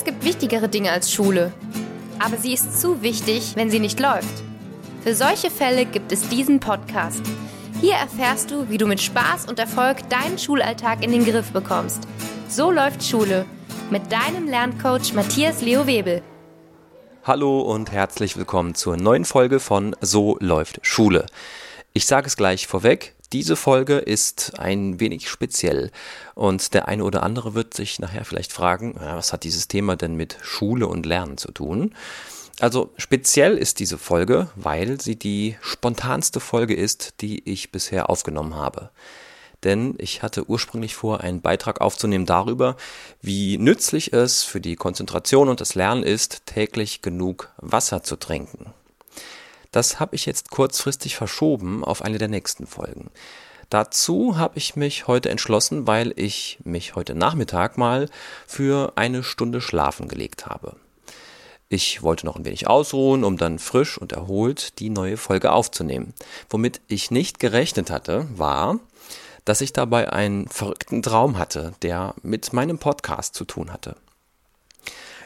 Es gibt wichtigere Dinge als Schule. Aber sie ist zu wichtig, wenn sie nicht läuft. Für solche Fälle gibt es diesen Podcast. Hier erfährst du, wie du mit Spaß und Erfolg deinen Schulalltag in den Griff bekommst. So läuft Schule. Mit deinem Lerncoach Matthias Leo Webel. Hallo und herzlich willkommen zur neuen Folge von So läuft Schule. Ich sage es gleich vorweg, diese Folge ist ein wenig speziell und der eine oder andere wird sich nachher vielleicht fragen, was hat dieses Thema denn mit Schule und Lernen zu tun? Also speziell ist diese Folge, weil sie die spontanste Folge ist, die ich bisher aufgenommen habe. Denn ich hatte ursprünglich vor, einen Beitrag aufzunehmen darüber, wie nützlich es für die Konzentration und das Lernen ist, täglich genug Wasser zu trinken. Das habe ich jetzt kurzfristig verschoben auf eine der nächsten Folgen. Dazu habe ich mich heute entschlossen, weil ich mich heute Nachmittag mal für eine Stunde schlafen gelegt habe. Ich wollte noch ein wenig ausruhen, um dann frisch und erholt die neue Folge aufzunehmen. Womit ich nicht gerechnet hatte, war, dass ich dabei einen verrückten Traum hatte, der mit meinem Podcast zu tun hatte.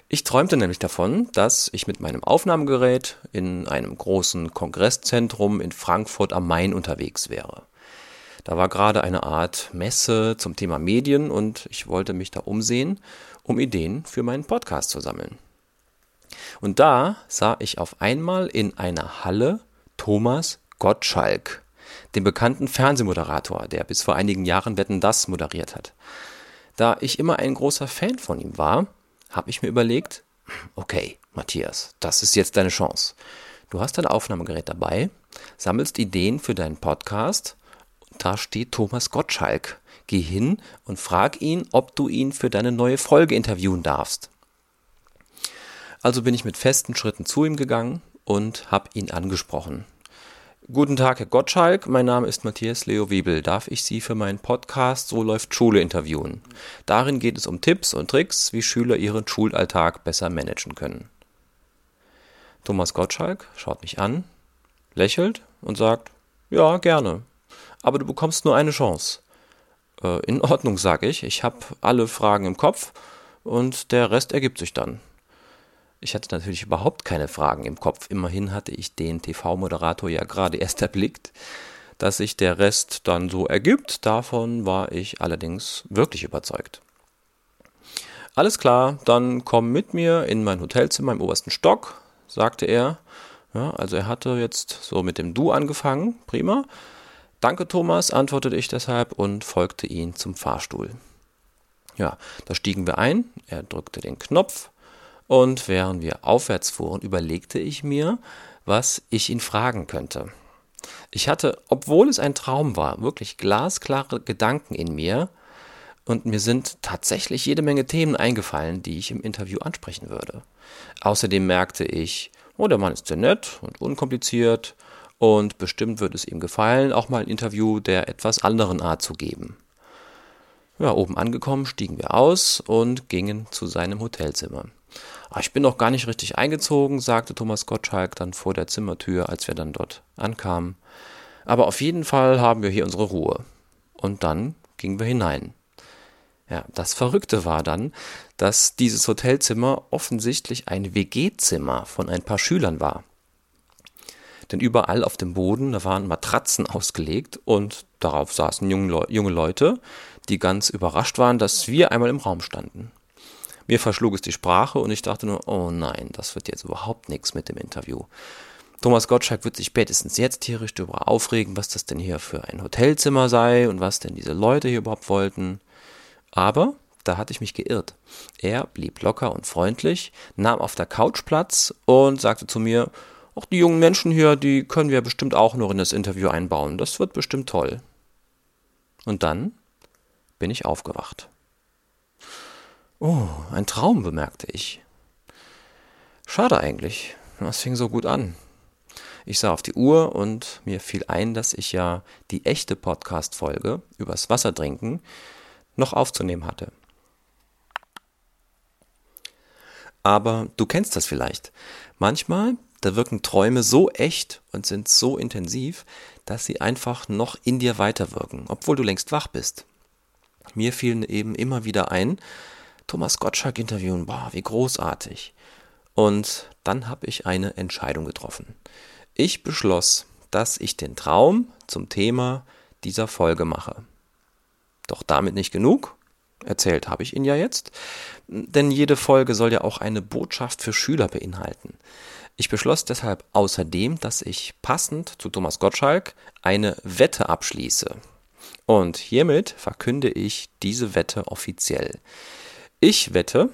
Ich träumte nämlich davon, dass ich mit meinem Aufnahmegerät in einem großen Kongresszentrum in Frankfurt am Main unterwegs wäre. Da war gerade eine Art Messe zum Thema Medien und ich wollte mich da umsehen, um Ideen für meinen Podcast zu sammeln. Und da sah ich auf einmal in einer Halle Thomas Gottschalk, den bekannten Fernsehmoderator, der bis vor einigen Jahren Wetten das moderiert hat. Da ich immer ein großer Fan von ihm war, habe ich mir überlegt, okay, Matthias, das ist jetzt deine Chance. Du hast dein Aufnahmegerät dabei, sammelst Ideen für deinen Podcast. Da steht Thomas Gottschalk. Geh hin und frag ihn, ob du ihn für deine neue Folge interviewen darfst. Also bin ich mit festen Schritten zu ihm gegangen und habe ihn angesprochen. Guten Tag, Herr Gottschalk. Mein Name ist Matthias Leo Wiebel. Darf ich Sie für meinen Podcast So läuft Schule interviewen? Darin geht es um Tipps und Tricks, wie Schüler ihren Schulalltag besser managen können. Thomas Gottschalk schaut mich an, lächelt und sagt, ja, gerne. Aber du bekommst nur eine Chance. Äh, in Ordnung, sage ich. Ich habe alle Fragen im Kopf und der Rest ergibt sich dann. Ich hatte natürlich überhaupt keine Fragen im Kopf. Immerhin hatte ich den TV-Moderator ja gerade erst erblickt. Dass sich der Rest dann so ergibt, davon war ich allerdings wirklich überzeugt. Alles klar, dann komm mit mir in mein Hotelzimmer im obersten Stock, sagte er. Ja, also er hatte jetzt so mit dem Du angefangen, prima. Danke Thomas, antwortete ich deshalb und folgte ihm zum Fahrstuhl. Ja, da stiegen wir ein, er drückte den Knopf, und während wir aufwärts fuhren, überlegte ich mir, was ich ihn fragen könnte. Ich hatte, obwohl es ein Traum war, wirklich glasklare Gedanken in mir und mir sind tatsächlich jede Menge Themen eingefallen, die ich im Interview ansprechen würde. Außerdem merkte ich, oh, der Mann ist sehr nett und unkompliziert und bestimmt würde es ihm gefallen, auch mal ein Interview der etwas anderen Art zu geben. Ja, oben angekommen stiegen wir aus und gingen zu seinem Hotelzimmer. Ah, ich bin noch gar nicht richtig eingezogen, sagte Thomas Gottschalk dann vor der Zimmertür, als wir dann dort ankamen. Aber auf jeden Fall haben wir hier unsere Ruhe. Und dann gingen wir hinein. Ja, das Verrückte war dann, dass dieses Hotelzimmer offensichtlich ein WG-Zimmer von ein paar Schülern war. Denn überall auf dem Boden, da waren Matratzen ausgelegt und darauf saßen junge Leute, die ganz überrascht waren, dass wir einmal im Raum standen. Mir verschlug es die Sprache und ich dachte nur, oh nein, das wird jetzt überhaupt nichts mit dem Interview. Thomas Gottschalk wird sich spätestens jetzt tierisch darüber aufregen, was das denn hier für ein Hotelzimmer sei und was denn diese Leute hier überhaupt wollten. Aber da hatte ich mich geirrt. Er blieb locker und freundlich, nahm auf der Couch Platz und sagte zu mir, auch die jungen Menschen hier, die können wir bestimmt auch noch in das Interview einbauen. Das wird bestimmt toll. Und dann bin ich aufgewacht. Oh, ein Traum, bemerkte ich. Schade eigentlich. Das fing so gut an. Ich sah auf die Uhr und mir fiel ein, dass ich ja die echte Podcast-Folge übers Wasser trinken noch aufzunehmen hatte. Aber du kennst das vielleicht. Manchmal, da wirken Träume so echt und sind so intensiv, dass sie einfach noch in dir weiterwirken, obwohl du längst wach bist. Mir fiel eben immer wieder ein, Thomas Gottschalk interviewen, boah, wie großartig. Und dann habe ich eine Entscheidung getroffen. Ich beschloss, dass ich den Traum zum Thema dieser Folge mache. Doch damit nicht genug. Erzählt habe ich ihn ja jetzt. Denn jede Folge soll ja auch eine Botschaft für Schüler beinhalten. Ich beschloss deshalb außerdem, dass ich passend zu Thomas Gottschalk eine Wette abschließe. Und hiermit verkünde ich diese Wette offiziell. Ich wette,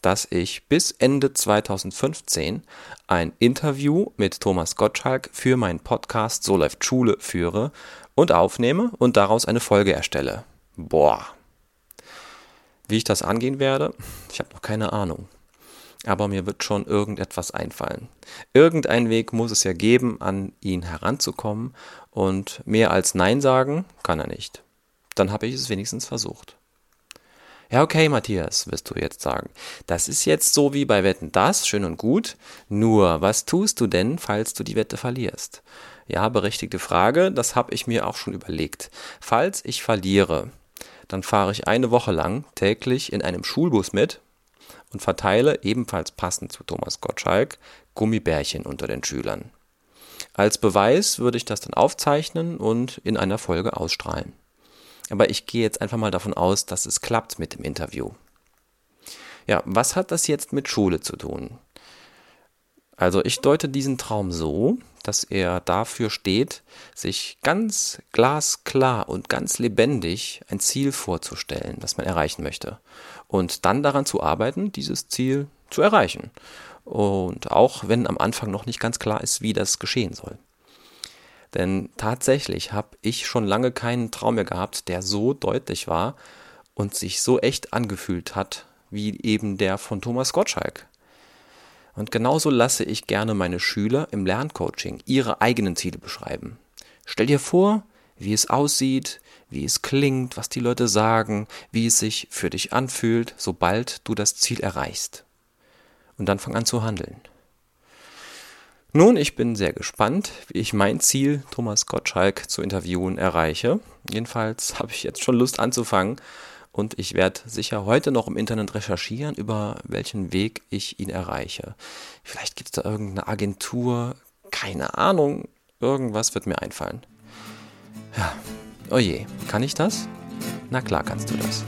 dass ich bis Ende 2015 ein Interview mit Thomas Gottschalk für meinen Podcast So läuft Schule führe und aufnehme und daraus eine Folge erstelle. Boah. Wie ich das angehen werde, ich habe noch keine Ahnung. Aber mir wird schon irgendetwas einfallen. Irgendein Weg muss es ja geben, an ihn heranzukommen und mehr als Nein sagen kann er nicht. Dann habe ich es wenigstens versucht. Ja, okay, Matthias, wirst du jetzt sagen. Das ist jetzt so wie bei Wetten das, schön und gut. Nur, was tust du denn, falls du die Wette verlierst? Ja, berechtigte Frage, das habe ich mir auch schon überlegt. Falls ich verliere, dann fahre ich eine Woche lang täglich in einem Schulbus mit und verteile ebenfalls passend zu Thomas Gottschalk Gummibärchen unter den Schülern. Als Beweis würde ich das dann aufzeichnen und in einer Folge ausstrahlen. Aber ich gehe jetzt einfach mal davon aus, dass es klappt mit dem Interview. Ja, was hat das jetzt mit Schule zu tun? Also ich deute diesen Traum so, dass er dafür steht, sich ganz glasklar und ganz lebendig ein Ziel vorzustellen, das man erreichen möchte. Und dann daran zu arbeiten, dieses Ziel zu erreichen. Und auch wenn am Anfang noch nicht ganz klar ist, wie das geschehen soll. Denn tatsächlich habe ich schon lange keinen Traum mehr gehabt, der so deutlich war und sich so echt angefühlt hat, wie eben der von Thomas Gottschalk. Und genauso lasse ich gerne meine Schüler im Lerncoaching ihre eigenen Ziele beschreiben. Stell dir vor, wie es aussieht, wie es klingt, was die Leute sagen, wie es sich für dich anfühlt, sobald du das Ziel erreichst. Und dann fang an zu handeln. Nun, ich bin sehr gespannt, wie ich mein Ziel, Thomas Gottschalk zu interviewen, erreiche. Jedenfalls habe ich jetzt schon Lust anzufangen und ich werde sicher heute noch im Internet recherchieren, über welchen Weg ich ihn erreiche. Vielleicht gibt es da irgendeine Agentur, keine Ahnung, irgendwas wird mir einfallen. Ja, oje, kann ich das? Na klar kannst du das.